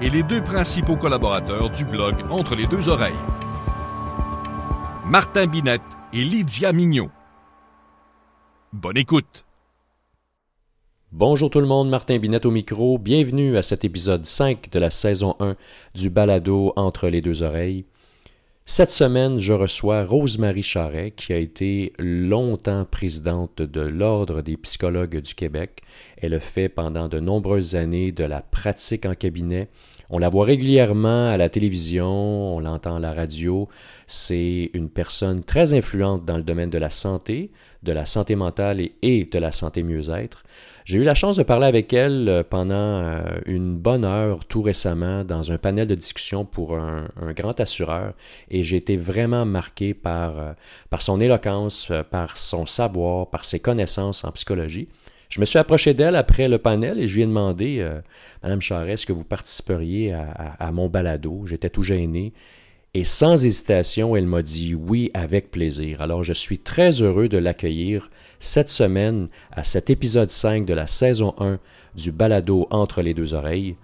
et les deux principaux collaborateurs du blog Entre les deux oreilles. Martin Binette et Lydia Mignot. Bonne écoute. Bonjour tout le monde, Martin Binette au micro. Bienvenue à cet épisode 5 de la saison 1 du balado Entre les deux oreilles. Cette semaine, je reçois Rosemary Charret, qui a été longtemps présidente de l'Ordre des psychologues du Québec. Elle a fait pendant de nombreuses années de la pratique en cabinet. On la voit régulièrement à la télévision, on l'entend à la radio. C'est une personne très influente dans le domaine de la santé, de la santé mentale et, de la santé mieux-être. J'ai eu la chance de parler avec elle euh, pendant euh, une bonne heure tout récemment dans un panel de discussion pour un, grand assureur et j'ai été vraiment marqué par, euh, par son éloquence, par son savoir, par ses connaissances en psychologie. Je me suis approché d'elle après le panel et je lui ai demandé, Madame Charest, est-ce que vous participeriez à, à mon balado? J'étais tout gêné. Et sans hésitation, elle m'a dit oui avec plaisir. Alors je suis très heureux de l'accueillir cette semaine à cet épisode 5 de la saison 1 du balado Entre les deux oreilles.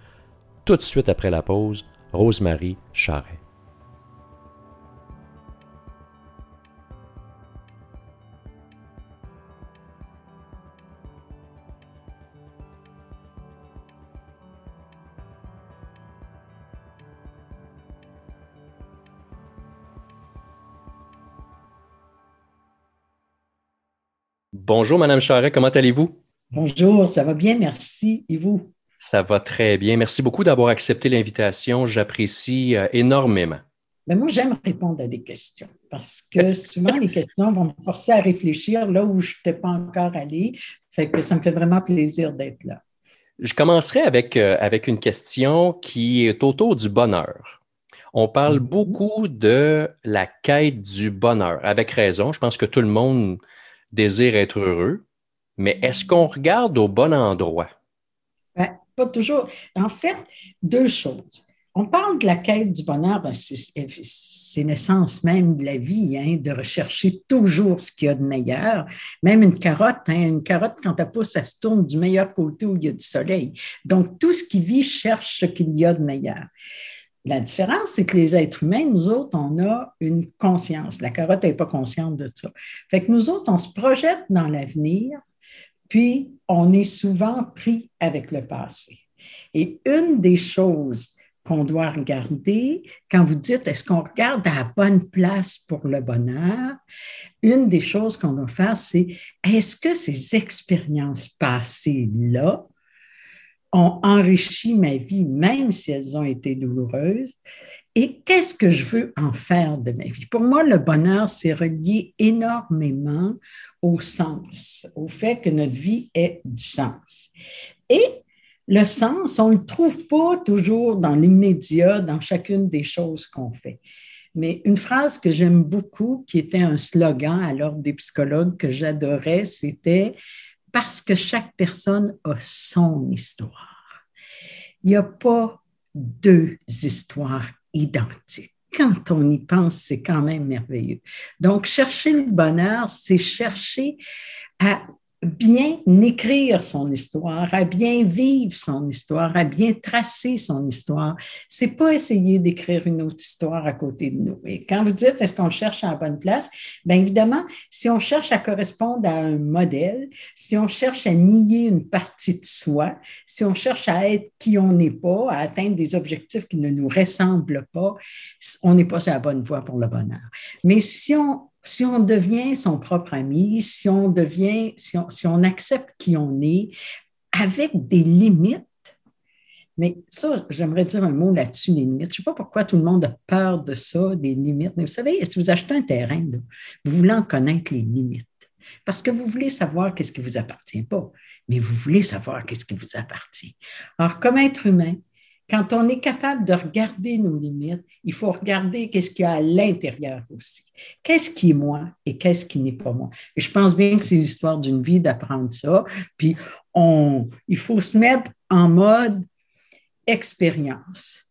Tout de suite après la pause, Rosemary Charret. Bonjour, Madame Charret, comment allez-vous? Bonjour, ça va bien, merci. Et vous? Ça va très bien. Merci beaucoup d'avoir accepté l'invitation. J'apprécie euh, énormément. Mais ben, moi, j'aime répondre à des questions parce que souvent, les questions vont me forcer à réfléchir là où je n'étais pas encore allé. Fait que ça me fait vraiment plaisir d'être là. Je commencerai avec, euh, avec une question qui est autour du bonheur. On parle mm-hmm. beaucoup de la quête du bonheur, avec raison. Je pense que tout le monde désire être heureux, mais est-ce qu'on regarde au bon endroit? Ben, pas toujours. En fait, deux choses. On parle de la quête du bonheur, ben, c'est l'essence même de la vie, hein, de rechercher toujours ce qu'il y a de meilleur. Même une carotte, hein, une carotte, quand elle pousse, elle se tourne du meilleur côté où il y a du soleil. Donc, tout ce qui vit cherche ce qu'il y a de meilleur. La différence, c'est que les êtres humains, nous autres, on a une conscience. La carotte n'est pas consciente de ça. Fait que nous autres, on se projette dans l'avenir, puis on est souvent pris avec le passé. Et une des choses qu'on doit regarder, quand vous dites est-ce qu'on regarde à la bonne place pour le bonheur, une des choses qu'on doit faire, c'est est-ce que ces expériences passées-là ont enrichi ma vie, même si elles ont été douloureuses. Et qu'est-ce que je veux en faire de ma vie? Pour moi, le bonheur, c'est relié énormément au sens, au fait que notre vie ait du sens. Et le sens, on ne le trouve pas toujours dans l'immédiat, dans chacune des choses qu'on fait. Mais une phrase que j'aime beaucoup, qui était un slogan à l'ordre des psychologues que j'adorais, c'était parce que chaque personne a son histoire. Il n'y a pas deux histoires identiques. Quand on y pense, c'est quand même merveilleux. Donc, chercher le bonheur, c'est chercher à bien écrire son histoire, à bien vivre son histoire, à bien tracer son histoire. C'est pas essayer d'écrire une autre histoire à côté de nous. Et quand vous dites est-ce qu'on cherche à la bonne place, bien évidemment, si on cherche à correspondre à un modèle, si on cherche à nier une partie de soi, si on cherche à être qui on n'est pas, à atteindre des objectifs qui ne nous ressemblent pas, on n'est pas sur la bonne voie pour le bonheur. Mais si on si on devient son propre ami, si on devient, si on, accepte qui on est, avec des limites, mais ça, j'aimerais dire un mot là-dessus, les limites. Je ne sais pas pourquoi tout le monde a peur de ça, des limites. Mais vous savez, si vous achetez un terrain, vous voulez en connaître les limites. Parce que vous voulez savoir qu'est-ce qui ne vous appartient pas, mais vous voulez savoir qu'est-ce qui vous appartient. Alors, comme être humain, quand on est capable de regarder nos limites, il faut regarder qu'est-ce qu'il y a à l'intérieur aussi. Qu'est-ce qui est moi et qu'est-ce qui n'est pas moi. Et je pense bien que c'est l'histoire d'une vie d'apprendre ça. Puis on, il faut se mettre en mode expérience.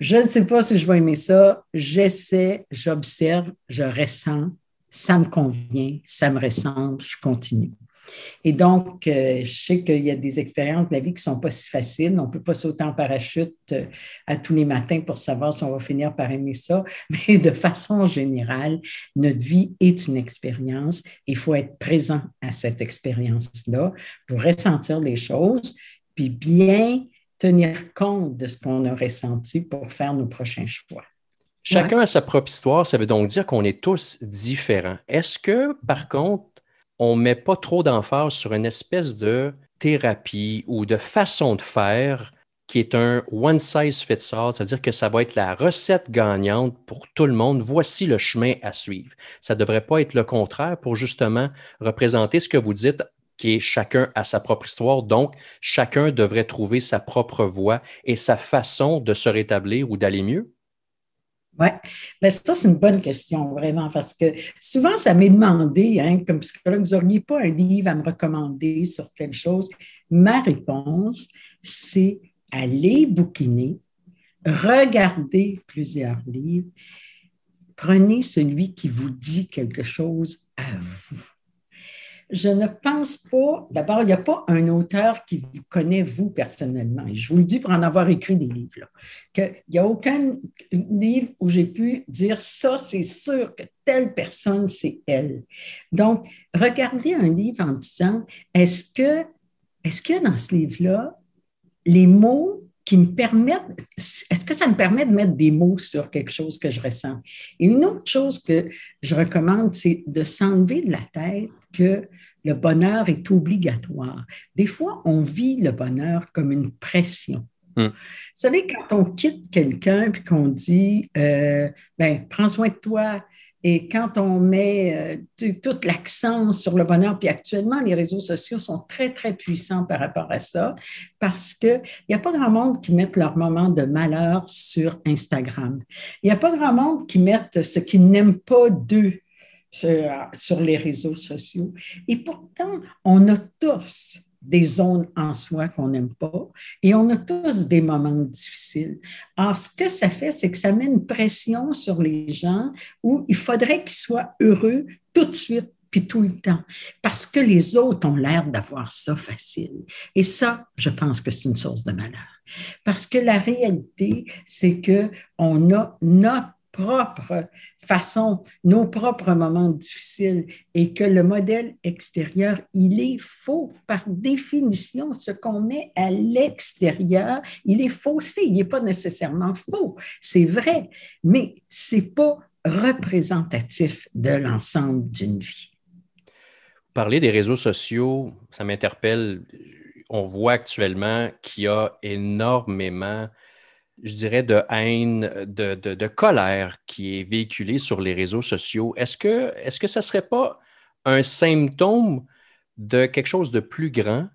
Je ne sais pas si je vais aimer ça. J'essaie, j'observe, je ressens, ça me convient, ça me ressemble, je continue. Et donc, euh, je sais qu'il y a des expériences de la vie qui ne sont pas si faciles. On ne peut pas sauter en parachute euh, à tous les matins pour savoir si on va finir par aimer ça. Mais de façon générale, notre vie est une expérience. Il faut être présent à cette expérience-là pour ressentir les choses, puis bien tenir compte de ce qu'on a ressenti pour faire nos prochains choix. Chacun a sa propre histoire, ça veut donc dire qu'on est tous différents. Est-ce que, par contre, on ne met pas trop d'emphase sur une espèce de thérapie ou de façon de faire qui est un one size fits all, c'est-à-dire que ça va être la recette gagnante pour tout le monde. Voici le chemin à suivre. Ça ne devrait pas être le contraire pour justement représenter ce que vous dites qui est chacun à sa propre histoire. Donc, chacun devrait trouver sa propre voie et sa façon de se rétablir ou d'aller mieux. Oui, ben ça, c'est une bonne question, vraiment, parce que souvent, ça m'est demandé, hein, comme psychologue, vous n'auriez pas un livre à me recommander sur telle chose? Ma réponse, c'est aller bouquiner, regarder plusieurs livres, prenez celui qui vous dit quelque chose à vous je ne pense pas, d'abord, il n'y a pas un auteur qui vous connaît, vous, personnellement. Je vous le dis pour en avoir écrit des livres, qu'il n'y a aucun livre où j'ai pu dire ça, c'est sûr que telle personne, c'est elle. Donc, regardez un livre en disant, est-ce que, est-ce que dans ce livre-là, les mots qui me permettent, est-ce que ça me permet de mettre des mots sur quelque chose que je ressens? Et une autre chose que je recommande, c'est de s'enlever de la tête que le bonheur est obligatoire. Des fois, on vit le bonheur comme une pression. Hmm. Vous savez, quand on quitte quelqu'un puis qu'on dit, euh, ben, prends soin de toi, et quand on met euh, tout l'accent sur le bonheur, puis actuellement, les réseaux sociaux sont très, très puissants par rapport à ça, parce qu'il n'y a pas grand monde qui met leur moment de malheur sur Instagram. Il n'y a pas grand monde qui met ce qu'ils n'aiment pas d'eux sur les réseaux sociaux. Et pourtant, on a tous des zones en soi qu'on n'aime pas et on a tous des moments difficiles. Alors, ce que ça fait, c'est que ça met une pression sur les gens où il faudrait qu'ils soient heureux tout de suite puis tout le temps, parce que les autres ont l'air d'avoir ça facile. Et ça, je pense que c'est une source de malheur. Parce que la réalité, c'est que on a notre propre façon, nos propres moments difficiles et que le modèle extérieur, il est faux par définition. Ce qu'on met à l'extérieur, il est faussé, il n'est pas nécessairement faux. C'est vrai, mais ce n'est pas représentatif de l'ensemble d'une vie. Parler des réseaux sociaux, ça m'interpelle. On voit actuellement qu'il y a énormément je dirais, de haine, de, colère qui est véhiculée sur les réseaux sociaux. Est-ce que, est-ce que ça ne serait pas un symptôme de quelque chose de plus grand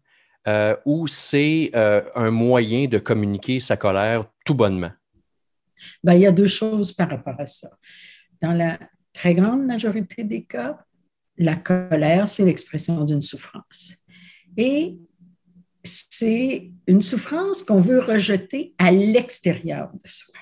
euh, ou c'est euh, un moyen de communiquer sa colère tout bonnement? Ben, il y a deux choses par rapport à ça. Dans la très grande majorité des cas, la colère, c'est l'expression d'une souffrance. Et c'est une souffrance qu'on veut rejeter à l'extérieur de soi.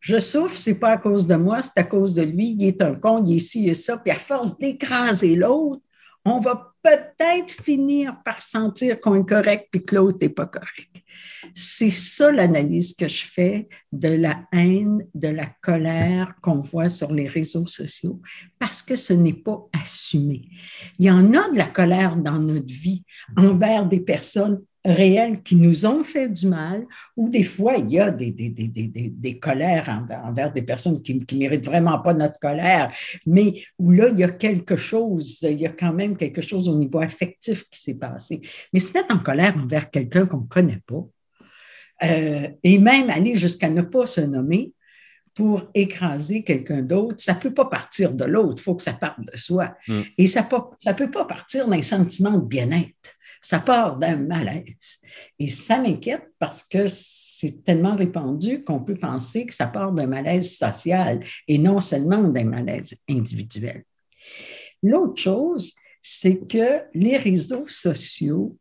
Je souffre, c'est pas à cause de moi, c'est à cause de lui, il est un con, il est ci et ça, puis à force d'écraser l'autre, on va peut-être finir par sentir qu'on est correct puis que l'autre n'est pas correct. C'est ça l'analyse que je fais de la haine, de la colère qu'on voit sur les réseaux sociaux, parce que ce n'est pas assumé. Il y en a de la colère dans notre vie envers des personnes réels qui nous ont fait du mal, ou des fois, il y a des, des, des, des colères envers, des personnes qui ne méritent vraiment pas notre colère, mais où là, il y a quelque chose, il y a quand même quelque chose au niveau affectif qui s'est passé. Mais se mettre en colère envers quelqu'un qu'on ne connaît pas, euh, et même aller jusqu'à ne pas se nommer, pour écraser quelqu'un d'autre, ça ne peut pas partir de l'autre, il faut que ça parte de soi. Mm. Et ça ne peut pas partir d'un sentiment de bien-être ça part d'un malaise. Et ça m'inquiète parce que c'est tellement répandu qu'on peut penser que ça part d'un malaise social et non seulement d'un malaise individuel. L'autre chose, c'est que les réseaux sociaux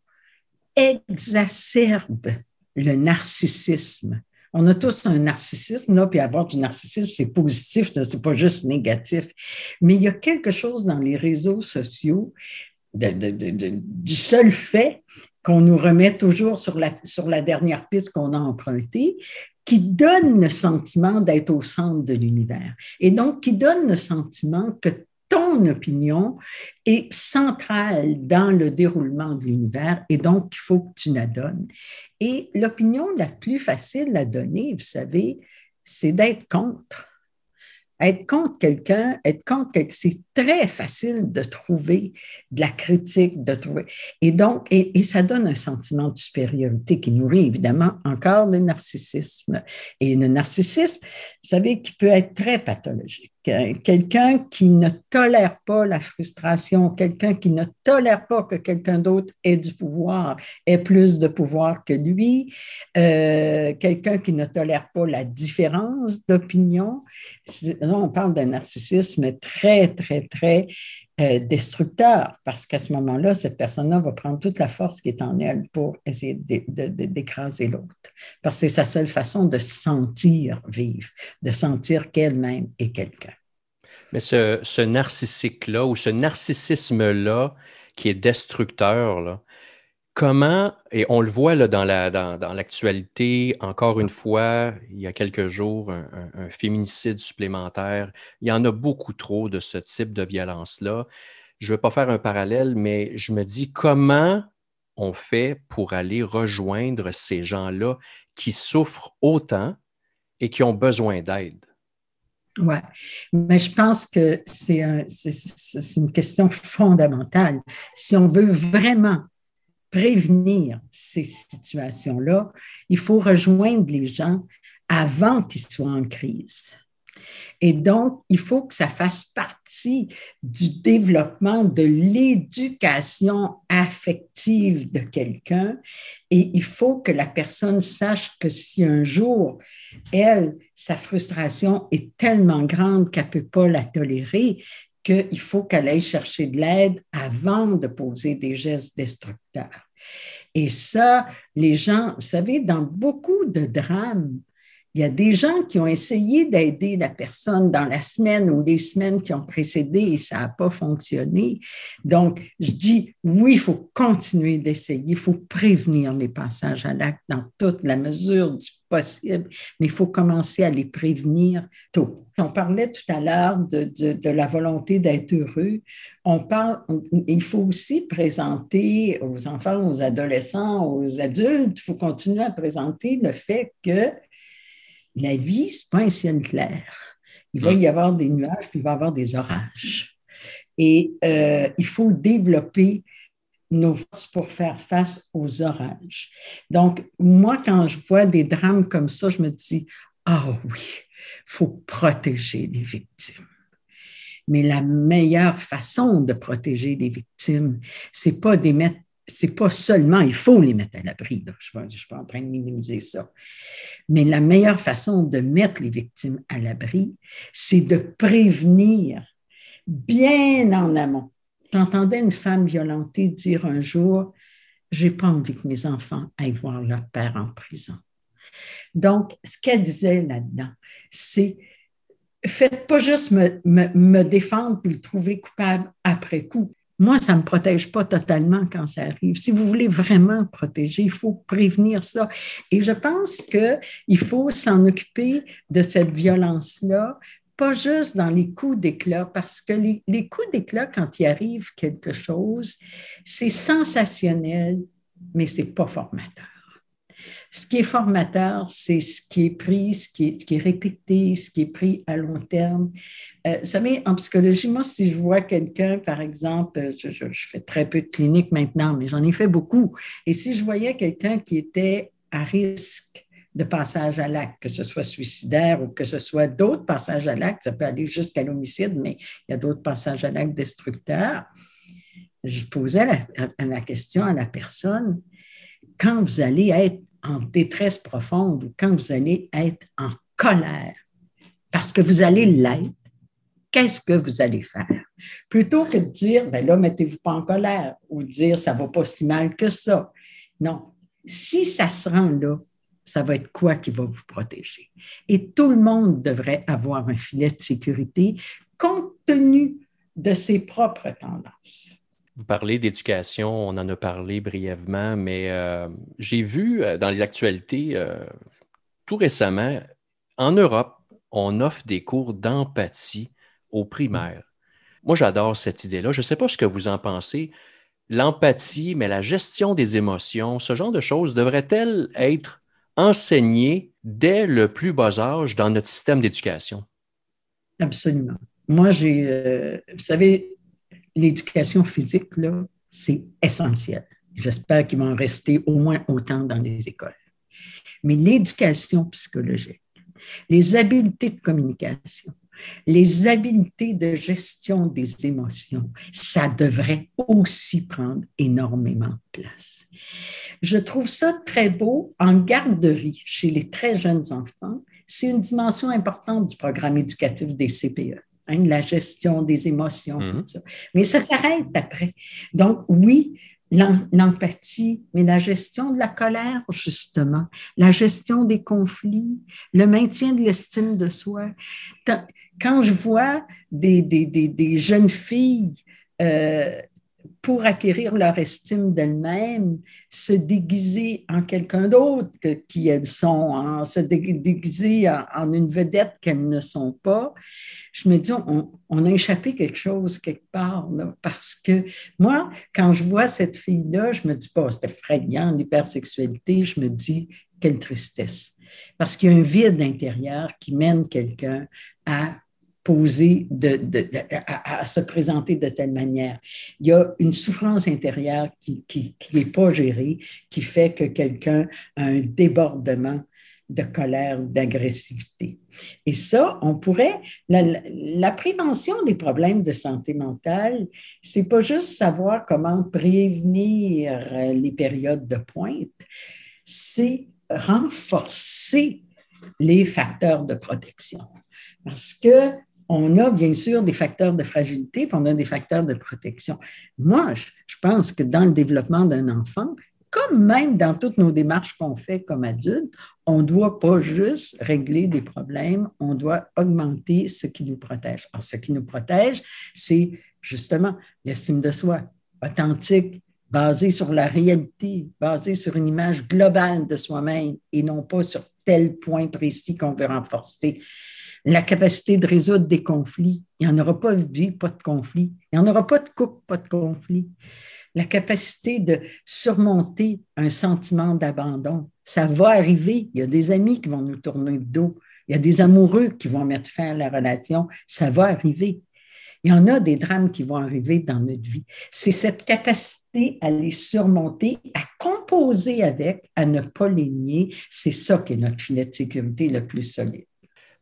exacerbent le narcissisme. On a tous un narcissisme, là, puis avoir du narcissisme, c'est positif, c'est pas juste négatif. Mais il y a quelque chose dans les réseaux sociaux du seul fait qu'on nous remet toujours sur la, sur la dernière piste qu'on a empruntée, qui donne le sentiment d'être au centre de l'univers. Et donc, qui donne le sentiment que ton opinion est centrale dans le déroulement de l'univers et donc il faut que tu la donnes. Et l'opinion la plus facile à donner, vous savez, c'est d'être contre. Être contre quelqu'un, être contre quelqu'un, c'est très facile de trouver de la critique, de trouver. Et donc, et, et, ça donne un sentiment de supériorité qui nourrit évidemment encore le narcissisme. Et le narcissisme, vous savez, qui peut être très pathologique quelqu'un qui ne tolère pas la frustration, quelqu'un qui ne tolère pas que quelqu'un d'autre ait du pouvoir, ait plus de pouvoir que lui, euh, quelqu'un qui ne tolère pas la différence d'opinion. On parle d'un narcissisme très, très, très euh, destructeur, parce qu'à ce moment-là, cette personne-là va prendre toute la force qui est en elle pour essayer d'écraser l'autre, parce que c'est sa seule façon de sentir vivre, de sentir qu'elle-même est quelqu'un. Mais ce, ce narcissique-là ou ce narcissisme-là qui est destructeur, là, comment, et on le voit là, dans, la, dans, l'actualité, encore une fois, il y a quelques jours, un, un, féminicide supplémentaire. Il y en a beaucoup trop de ce type de violence-là. Je ne veux pas faire un parallèle, mais je me dis comment on fait pour aller rejoindre ces gens-là qui souffrent autant et qui ont besoin d'aide? Oui, mais je pense que c'est un, une question fondamentale. Si on veut vraiment prévenir ces situations-là, il faut rejoindre les gens avant qu'ils soient en crise. Et donc, il faut que ça fasse partie du développement de l'éducation affective de quelqu'un. Et il faut que la personne sache que si un jour, elle, sa frustration est tellement grande qu'elle ne peut pas la tolérer, qu'il faut qu'elle aille chercher de l'aide avant de poser des gestes destructeurs. Et ça, les gens, vous savez, dans beaucoup de drames, il y a des gens qui ont essayé d'aider la personne dans la semaine ou les semaines qui ont précédé et ça n'a pas fonctionné. Donc, je dis, oui, il faut continuer d'essayer, il faut prévenir les passages à l'acte dans toute la mesure du possible, mais il faut commencer à les prévenir tôt. On parlait tout à l'heure de, de, la volonté d'être heureux. On parle, il faut aussi présenter aux enfants, aux adolescents, aux adultes, il faut continuer à présenter le fait que la vie, ce n'est pas un ciel clair. Il va y avoir des nuages, puis il va y avoir des orages. Et euh, il faut développer nos forces pour faire face aux orages. Donc, moi, quand je vois des drames comme ça, je me dis, ah oui, il faut protéger les victimes. Mais la meilleure façon de protéger les victimes, c'est pas d'émettre c'est pas seulement, il faut les mettre à l'abri, je ne suis pas en train de minimiser ça, mais la meilleure façon de mettre les victimes à l'abri, c'est de prévenir bien en amont. J'entendais une femme violentée dire un jour, j'ai pas envie que mes enfants aillent voir leur père en prison. Donc, ce qu'elle disait là-dedans, c'est faites pas juste me, me, défendre et le trouver coupable après coup. Moi, ça ne me protège pas totalement quand ça arrive. Si vous voulez vraiment protéger, il faut prévenir ça. Et je pense qu'il faut s'en occuper de cette violence-là, pas juste dans les coups d'éclat, parce que les, les coups d'éclat, quand il arrive quelque chose, c'est sensationnel, mais ce n'est pas formateur. Ce qui est formateur, c'est ce qui est pris, ce qui est, répété, ce qui est pris à long terme. Euh, vous savez, en psychologie, moi, si je vois quelqu'un, par exemple, je, je, fais très peu de cliniques maintenant, mais j'en ai fait beaucoup. Et si je voyais quelqu'un qui était à risque de passage à l'acte, que ce soit suicidaire ou que ce soit d'autres passages à l'acte, ça peut aller jusqu'à l'homicide, mais il y a d'autres passages à l'acte destructeurs. Je posais la, la question à la personne, quand vous allez être en détresse profonde ou quand vous allez être en colère, parce que vous allez l'être, qu'est-ce que vous allez faire? Plutôt que de dire, ben là, mettez-vous pas en colère ou dire, ça va pas si mal que ça. Non. Si ça se rend là, ça va être quoi qui va vous protéger? Et tout le monde devrait avoir un filet de sécurité compte tenu de ses propres tendances. Vous parlez d'éducation, on en a parlé brièvement, mais euh, j'ai vu euh, dans les actualités euh, tout récemment, en Europe, on offre des cours d'empathie aux primaires. Moi, j'adore cette idée-là. Je ne sais pas ce que vous en pensez. L'empathie, mais la gestion des émotions, ce genre de choses devrait-elle être enseignée dès le plus bas âge dans notre système d'éducation? Absolument. Moi, j'ai, vous savez, l'éducation physique, là, c'est essentiel. J'espère qu'il va en rester au moins autant dans les écoles. Mais l'éducation psychologique, les habiletés de communication, les habiletés de gestion des émotions, ça devrait aussi prendre énormément de place. Je trouve ça très beau en garderie chez les très jeunes enfants. C'est une dimension importante du programme éducatif des CPE. Hein, la gestion des émotions, tout mhm. ça. Mais ça s'arrête après. Donc, oui, l'empathie, mais la gestion de la colère, justement, la gestion des conflits, le maintien de l'estime de soi. Quand je vois des, des, des, des jeunes filles euh, pour acquérir leur estime d'elles-mêmes, se déguiser en quelqu'un d'autre que qui elles sont, se déguiser en, une vedette qu'elles ne sont pas, je me dis, on, a échappé quelque chose quelque part, parce que moi, quand je vois cette fille-là, je me dis pas, c'est effrayant, l'hypersexualité, je me dis, quelle tristesse. Parce qu'il y a un vide intérieur qui mène quelqu'un à poser, à, se présenter de telle manière. Il y a une souffrance intérieure qui n'est pas gérée, qui fait que quelqu'un a un débordement de colère, d'agressivité. Et ça, on pourrait, la, prévention des problèmes de santé mentale, c'est pas juste savoir comment prévenir les périodes de pointe, c'est renforcer les facteurs de protection. Parce que on a bien sûr des facteurs de fragilité, puis on a des facteurs de protection. Moi, je pense que dans le développement d'un enfant, comme même dans toutes nos démarches qu'on fait comme adultes, on ne doit pas juste régler des problèmes, on doit augmenter ce qui nous protège. Alors, ce qui nous protège, c'est justement l'estime de soi, authentique, basée sur la réalité, basée sur une image globale de soi-même et non pas sur tel point précis qu'on veut renforcer la capacité de résoudre des conflits. Il n'y en aura pas de vie, pas de conflit. Il n'y en aura pas de couple, pas de conflit. La capacité de surmonter un sentiment d'abandon. Ça va arriver. Il y a des amis qui vont nous tourner le dos. Il y a des amoureux qui vont mettre fin à la relation. Ça va arriver. Il y en a des drames qui vont arriver dans notre vie. C'est cette capacité à les surmonter, à composer avec, à ne pas les nier. C'est ça qui est notre filet de sécurité le plus solide.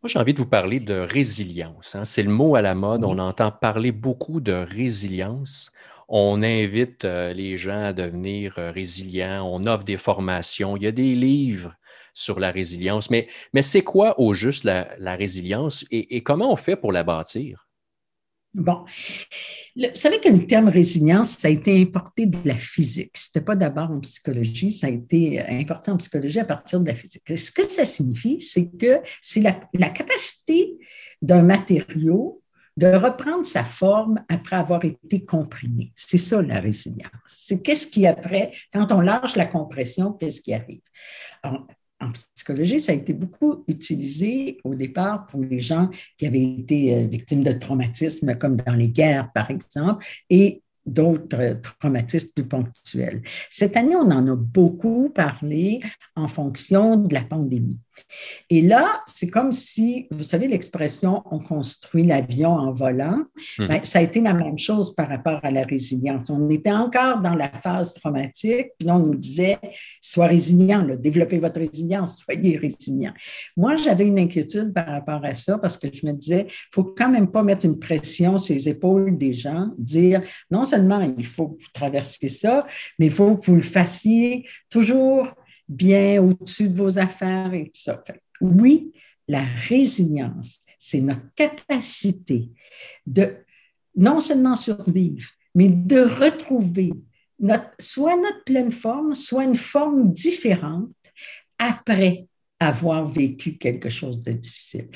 Moi, j'ai envie de vous parler de résilience. Hein. C'est le mot à la mode. On entend parler beaucoup de résilience. On invite euh, les gens à devenir euh, résilients. On offre des formations. Il y a des livres sur la résilience. Mais, mais c'est quoi au juste la, résilience et comment on fait pour la bâtir? Bon, vous savez que le terme résilience, ça a été importé de la physique. Ce n'était pas d'abord en psychologie, ça a été importé en psychologie à partir de la physique. Ce que ça signifie, c'est que c'est la, la capacité d'un matériau de reprendre sa forme après avoir été comprimé. C'est ça la résilience. C'est qu'est-ce qui après, quand on lâche la compression, qu'est-ce qui arrive? En psychologie, ça a été beaucoup utilisé au départ pour les gens qui avaient été euh, victimes de traumatismes, comme dans les guerres, par exemple, et d'autres traumatismes plus ponctuels. Cette année, on en a beaucoup parlé en fonction de la pandémie. Et là, c'est comme si, vous savez, l'expression on construit l'avion en volant, mhm. ben, ça a été la même chose par rapport à la résilience. On était encore dans la phase traumatique, puis là, on nous disait sois résilient, développez votre résilience, soyez résilient. Moi, j'avais une inquiétude par rapport à ça parce que je me disais, il faut quand même pas mettre une pression sur les épaules des gens, dire non seulement il faut traverser ça, mais il faut que vous le fassiez toujours bien au-dessus de vos affaires et tout ça. oui, la résilience, c'est notre capacité de non seulement survivre, mais de retrouver notre, soit notre pleine forme, soit une forme différente après avoir vécu quelque chose de difficile.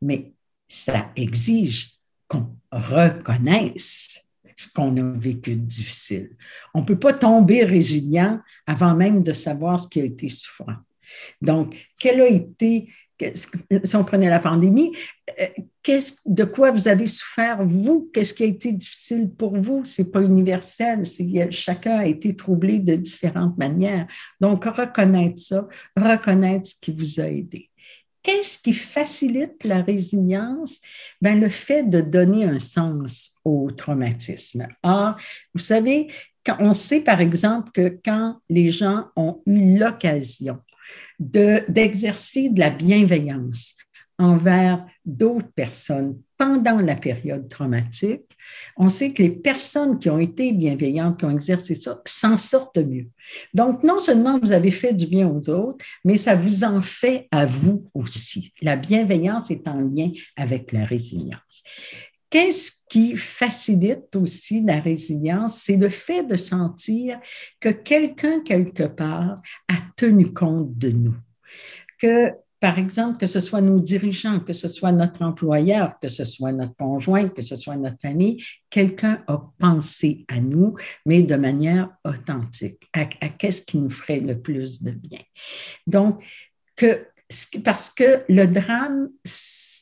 Mais ça exige qu'on reconnaisse ce qu'on a vécu de difficile. On ne peut pas tomber résilient avant même de savoir ce qui a été souffrant. Donc, quel a été si on prenait la pandémie, euh, de quoi vous avez souffert, vous? Qu'est-ce qui a été difficile pour vous? Ce n'est pas universel, chacun a été troublé de différentes manières. Donc, reconnaître ça, reconnaître ce qui vous a aidé. Qu'est-ce qui facilite la résilience? Ben, le fait de donner un sens au traumatisme. Or, vous savez, quand on sait par exemple que quand les gens ont eu l'occasion d'exercer de, la bienveillance envers d'autres personnes pendant la période traumatique, on sait que les personnes qui ont été bienveillantes, qui ont exercé ça, s'en sortent mieux. Donc, non seulement vous avez fait du bien aux autres, mais ça vous en fait à vous aussi. La bienveillance est en lien avec la résilience. Qu'est-ce qui facilite aussi la résilience? C'est le fait de sentir que quelqu'un, quelque part, a tenu compte de nous. Que, par exemple, que ce soit nos dirigeants, que ce soit notre employeur, que ce soit notre conjoint, que ce soit notre famille, quelqu'un a pensé à nous, mais de manière authentique, à, qu'est-ce qui nous ferait le plus de bien. Donc, parce que le drame,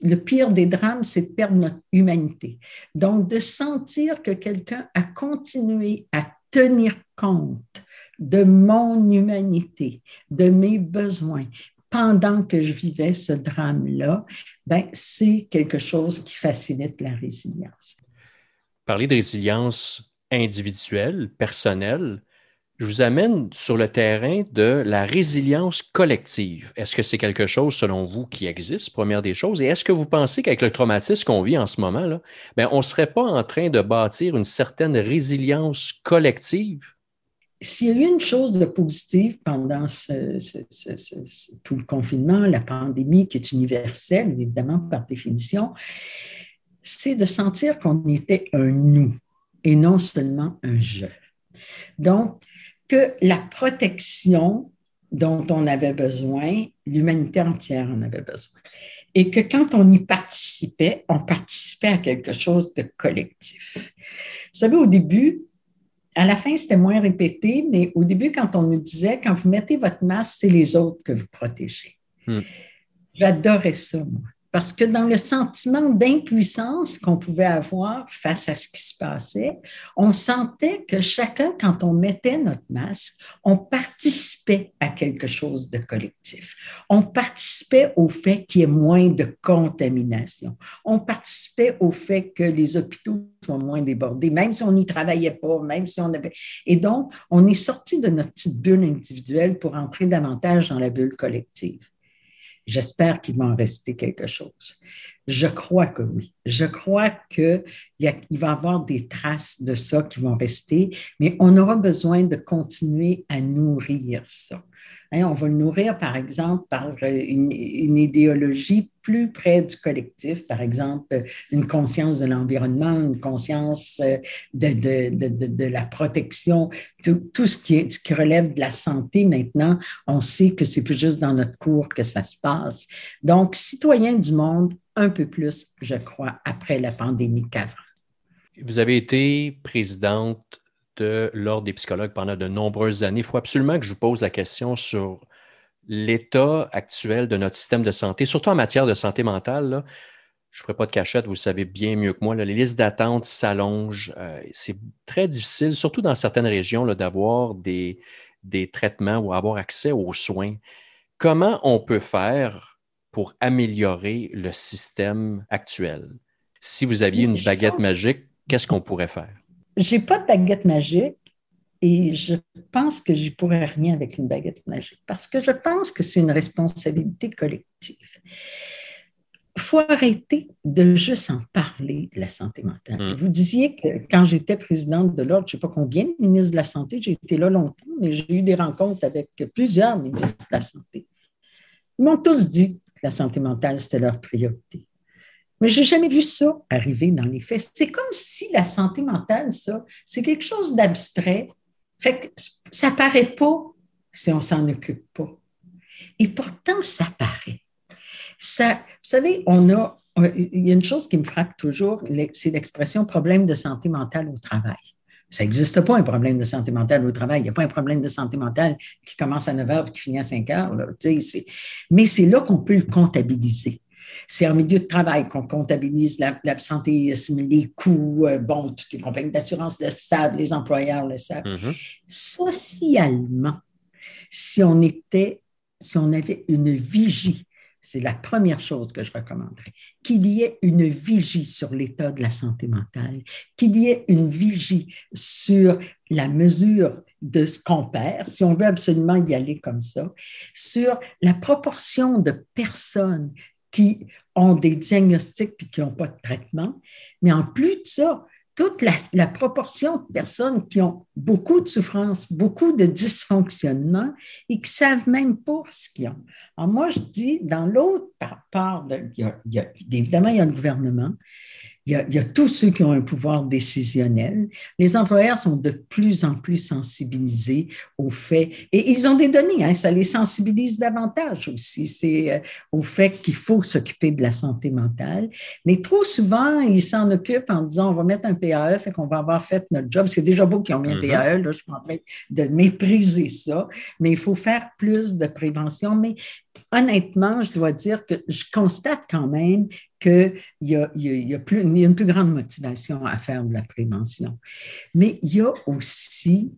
le pire des drames, c'est de perdre notre humanité. Donc, de sentir que quelqu'un a continué à tenir compte de mon humanité, de mes besoins, pendant que je vivais ce drame-là, ben, c'est quelque chose qui facilite la résilience. Parler de résilience individuelle, personnelle, je vous amène sur le terrain de la résilience collective. Est-ce que c'est quelque chose, selon vous, qui existe, première des choses? Et est-ce que vous pensez qu'avec le traumatisme qu'on vit en ce moment, là, ben, on ne serait pas en train de bâtir une certaine résilience collective? S'il y a eu une chose de positive pendant tout le confinement, la pandémie qui est universelle, évidemment, par définition, c'est de sentir qu'on était un nous et non seulement un je. Donc, que la protection dont on avait besoin, l'humanité entière en avait besoin. Et que quand on y participait, on participait à quelque chose de collectif. Vous savez, au début, à la fin, c'était moins répété, mais au début, quand on nous disait, quand vous mettez votre masque, c'est les autres que vous protégez. Hmm. J'adorais ça, moi. Parce que dans le sentiment d'impuissance qu'on pouvait avoir face à ce qui se passait, on sentait que chacun, quand on mettait notre masque, on participait à quelque chose de collectif. On participait au fait qu'il y ait moins de contamination. On participait au fait que les hôpitaux soient moins débordés, même si on n'y travaillait pas, même si on avait... Et donc, on est sorti de notre petite bulle individuelle pour entrer davantage dans la bulle collective. J'espère qu'il va en quelque chose. Je crois que oui. Je crois qu'il va y avoir des traces de ça qui vont rester, mais on aura besoin de continuer à nourrir ça. Hein, on va le nourrir, par exemple, par une, idéologie plus près du collectif, par exemple, une conscience de l'environnement, une conscience euh, de, la protection, tout, ce, qui est, ce qui relève de la santé maintenant, on sait que c'est plus juste dans notre cours que ça se passe. Donc, citoyens du monde, un peu plus, je crois, après la pandémie qu'avant. Vous avez été présidente de l'Ordre des psychologues pendant de nombreuses années. Il faut absolument que je vous pose la question sur l'état actuel de notre système de santé, surtout en matière de santé mentale. Je ne ferai pas de cachette, vous le savez bien mieux que moi. les listes d'attente s'allongent. Euh, c'est très difficile, surtout dans certaines régions, d'avoir des, des traitements ou avoir accès aux soins. Comment on peut faire pour améliorer le système actuel? Si vous aviez une baguette magique, qu'est-ce qu'on pourrait faire? J'ai pas de baguette magique et je pense que je pourrais rien avec une baguette magique parce que je pense que c'est une responsabilité collective. faut arrêter de juste en parler de la santé mentale. Mm. Vous disiez que quand j'étais présidente de l'Ordre, je ne sais pas combien de ministres de la Santé, j'ai été là longtemps, mais j'ai eu des rencontres avec plusieurs ministres de la Santé. Ils m'ont tous dit que la santé mentale, c'était leur priorité. Mais je n'ai jamais vu ça arriver dans les faits. C'est comme si la santé mentale, ça, c'est quelque chose d'abstrait. Fait que ça paraît pas si on s'en occupe pas. Et pourtant, ça paraît. Vous savez, on a, il y a une chose qui me frappe toujours, c'est l'expression problème de santé mentale au travail. Ça n'existe pas un problème de santé mentale au travail. Il n'y a pas un problème de santé mentale qui commence à 9 heures et qui finit à 5 heures. mais c'est là qu'on peut le comptabiliser. C'est en milieu de travail qu'on comptabilise l'absentéisme, les coûts, euh, bon, toutes les compagnies d'assurance le savent, les employeurs le savent. Mm-hmm. Socialement, si on était, si on avait une vigie c'est la première chose que je recommanderais. Qu'il y ait une vigie sur l'état de la santé mentale, qu'il y ait une vigie sur la mesure de ce qu'on perd, si on veut absolument y aller comme ça, sur la proportion de personnes qui ont des diagnostics et qui n'ont pas de traitement. Mais en plus de ça, toute la, proportion de personnes qui ont beaucoup de souffrance, beaucoup de dysfonctionnement et qui ne savent même pas ce qu'ils ont. Alors moi, je dis, dans l'autre part, de, évidemment, il y a le gouvernement, il y, a, tous ceux qui ont un pouvoir décisionnel. Les employeurs sont de plus en plus sensibilisés au fait, et ils ont des données, hein, ça les sensibilise davantage aussi, c'est euh, au fait qu'il faut s'occuper de la santé mentale. Mais trop souvent, ils s'en occupent en disant on va mettre un PAE, fait qu'on va avoir fait notre job. C'est déjà beau qu'ils ont mis un mm-hmm. PAE, là, je suis en train de mépriser ça, mais il faut faire plus de prévention. Mais honnêtement, je dois dire que je constate quand même qu'il y, a, une plus grande motivation à faire de la prévention. Mais il y a aussi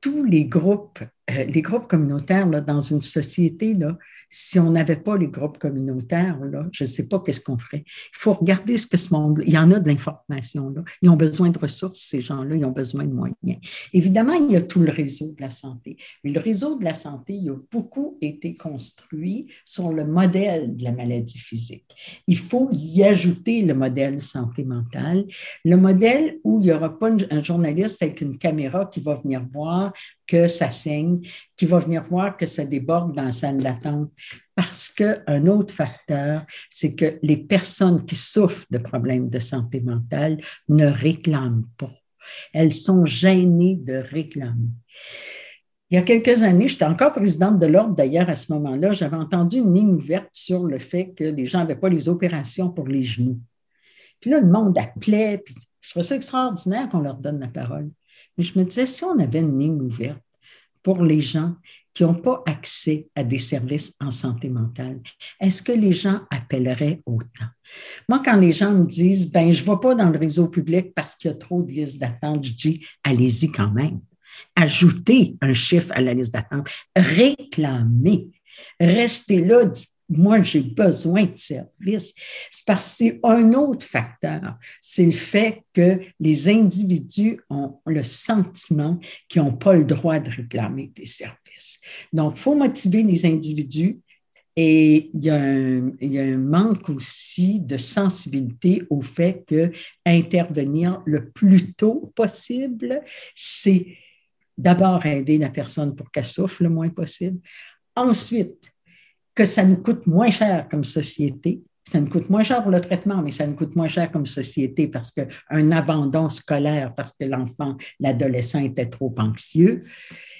tous les groupes, euh, les groupes communautaires dans une société, là, si on n'avait pas les groupes communautaires, là, je ne sais pas qu'est-ce qu'on ferait. Il faut regarder ce que ce monde. Il y en a de l'information. Là. Ils ont besoin de ressources, ces gens-là, ils ont besoin de moyens. Évidemment, il y a tout le réseau de la santé. Mais le réseau de la santé, il a beaucoup été construit sur le modèle de la maladie physique. Il faut y ajouter le modèle santé mentale, le modèle où il n'y aura pas un journaliste avec une caméra qui va venir voir que ça saigne, qui va venir voir que ça déborde dans la salle d'attente. Parce qu'un autre facteur, c'est que les personnes qui souffrent de problèmes de santé mentale ne réclament pas. Elles sont gênées de réclamer. Il y a quelques années, j'étais encore présidente de l'Ordre d'ailleurs à ce moment-là, j'avais entendu une ligne ouverte sur le fait que les gens n'avaient pas les opérations pour les genoux. Puis là, le monde appelait, puis je trouvais ça extraordinaire qu'on leur donne la parole. Mais je me disais, si on avait une ligne ouverte pour les gens qui n'ont pas accès à des services en santé mentale, est-ce que les gens appelleraient autant? Moi, quand les gens me disent, ben, je ne vais pas dans le réseau public parce qu'il y a trop de listes d'attente, je dis, allez-y quand même. Ajoutez un chiffre à la liste d'attente. Réclamez. Restez là, moi, j'ai besoin de services. C'est parce que c'est un autre facteur. C'est le fait que les individus ont le sentiment qu'ils n'ont pas le droit de réclamer des services. Donc, il faut motiver les individus. Et il y, a un, il y, a un, manque aussi de sensibilité au fait que intervenir le plus tôt possible, c'est d'abord aider la personne pour qu'elle souffre le moins possible. Ensuite, que ça nous coûte moins cher comme société. Ça nous coûte moins cher pour le traitement, mais ça nous coûte moins cher comme société parce qu'un abandon scolaire, parce que l'enfant, l'adolescent était trop anxieux,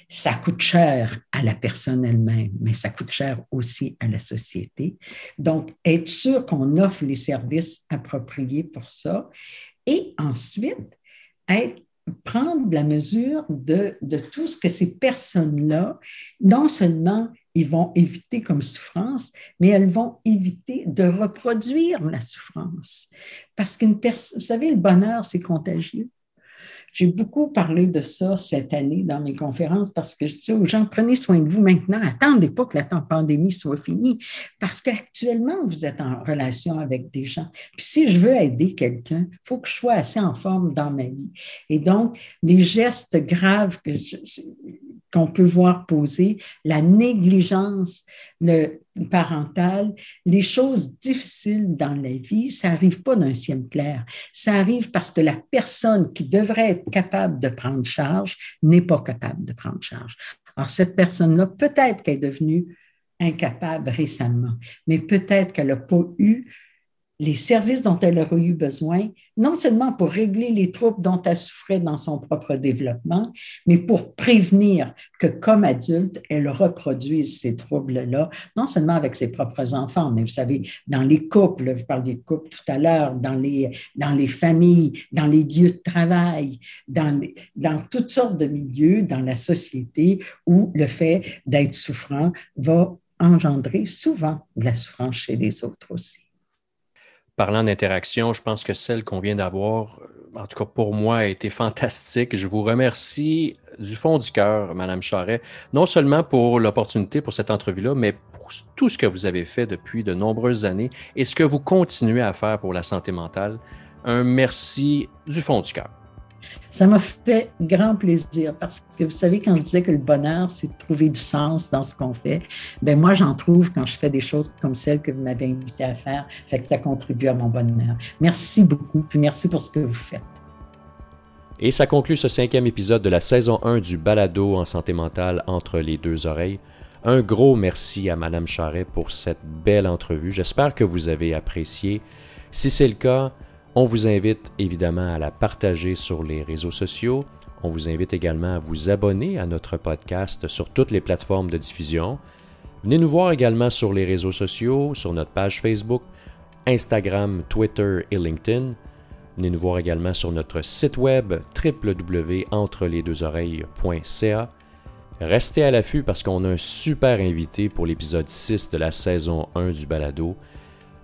ça coûte cher à la personne elle-même, mais ça coûte cher aussi à la société. Donc, être sûr qu'on offre les services appropriés pour ça. Et ensuite, prendre la mesure de, de, tout ce que ces personnes-là, non seulement ils vont éviter comme souffrance, mais elles vont éviter de reproduire la souffrance. Parce qu'une personne, vous savez, le bonheur, c'est contagieux. J'ai beaucoup parlé de ça cette année dans mes conférences parce que je dis aux gens, prenez soin de vous maintenant, attendez pas que la pandémie soit finie parce qu'actuellement, vous êtes en relation avec des gens. Puis si je veux aider quelqu'un, il faut que je sois assez en forme dans ma vie. Et donc, les gestes graves qu'on peut voir poser, la négligence, le, parentale, les choses difficiles dans la vie, ça n'arrive pas d'un ciel clair. Ça arrive parce que la personne qui devrait être capable de prendre charge n'est pas capable de prendre charge. Alors, cette personne-là, peut-être qu'elle est devenue incapable récemment, mais peut-être qu'elle n'a pas eu les services dont elle aurait eu besoin, non seulement pour régler les troubles dont elle souffrait dans son propre développement, mais pour prévenir que comme adulte, elle reproduise ces troubles-là, non seulement avec ses propres enfants, mais vous savez, dans les couples, vous parliez de couple tout à l'heure, dans les, dans les familles, dans les lieux de travail, dans, dans toutes sortes de milieux, dans la société où le fait d'être souffrant va engendrer souvent de la souffrance chez les autres aussi. Parlant d'interaction, je pense que celle qu'on vient d'avoir, euh, en tout cas pour moi, a été fantastique. Je vous remercie du fond du cœur, Madame Charret, non seulement pour l'opportunité pour cette entrevue-là, mais pour tout ce que vous avez fait depuis de nombreuses années et ce que vous continuez à faire pour la santé mentale. Un merci du fond du cœur. Ça m'a fait grand plaisir parce que vous savez, quand je disais que le bonheur, c'est de trouver du sens dans ce qu'on fait, ben moi, j'en trouve quand je fais des choses comme celles que vous m'avez invité à faire. Fait que ça contribue à mon bonheur. Merci beaucoup, puis merci pour ce que vous faites. Et ça conclut ce cinquième épisode de la saison 1 du balado en santé mentale entre les deux oreilles. Un gros merci à Madame Charret pour cette belle entrevue. J'espère que vous avez apprécié. Si c'est le cas, on vous invite évidemment à la partager sur les réseaux sociaux. On vous invite également à vous abonner à notre podcast sur toutes les plateformes de diffusion. Venez nous voir également sur les réseaux sociaux, sur notre page Facebook, Instagram, Twitter et LinkedIn. Venez nous voir également sur notre site web www.entrelesdeuxoreilles.ca. Restez à l'affût parce qu'on a un super invité pour l'épisode 6 de la saison 1 du balado.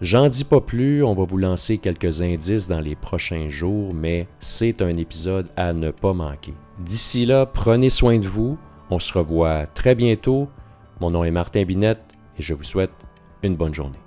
J'en dis pas plus, on va vous lancer quelques indices dans les prochains jours, mais c'est un épisode à ne pas manquer. D'ici là, prenez soin de vous, on se revoit très bientôt. Mon nom est Martin Binette et je vous souhaite une bonne journée.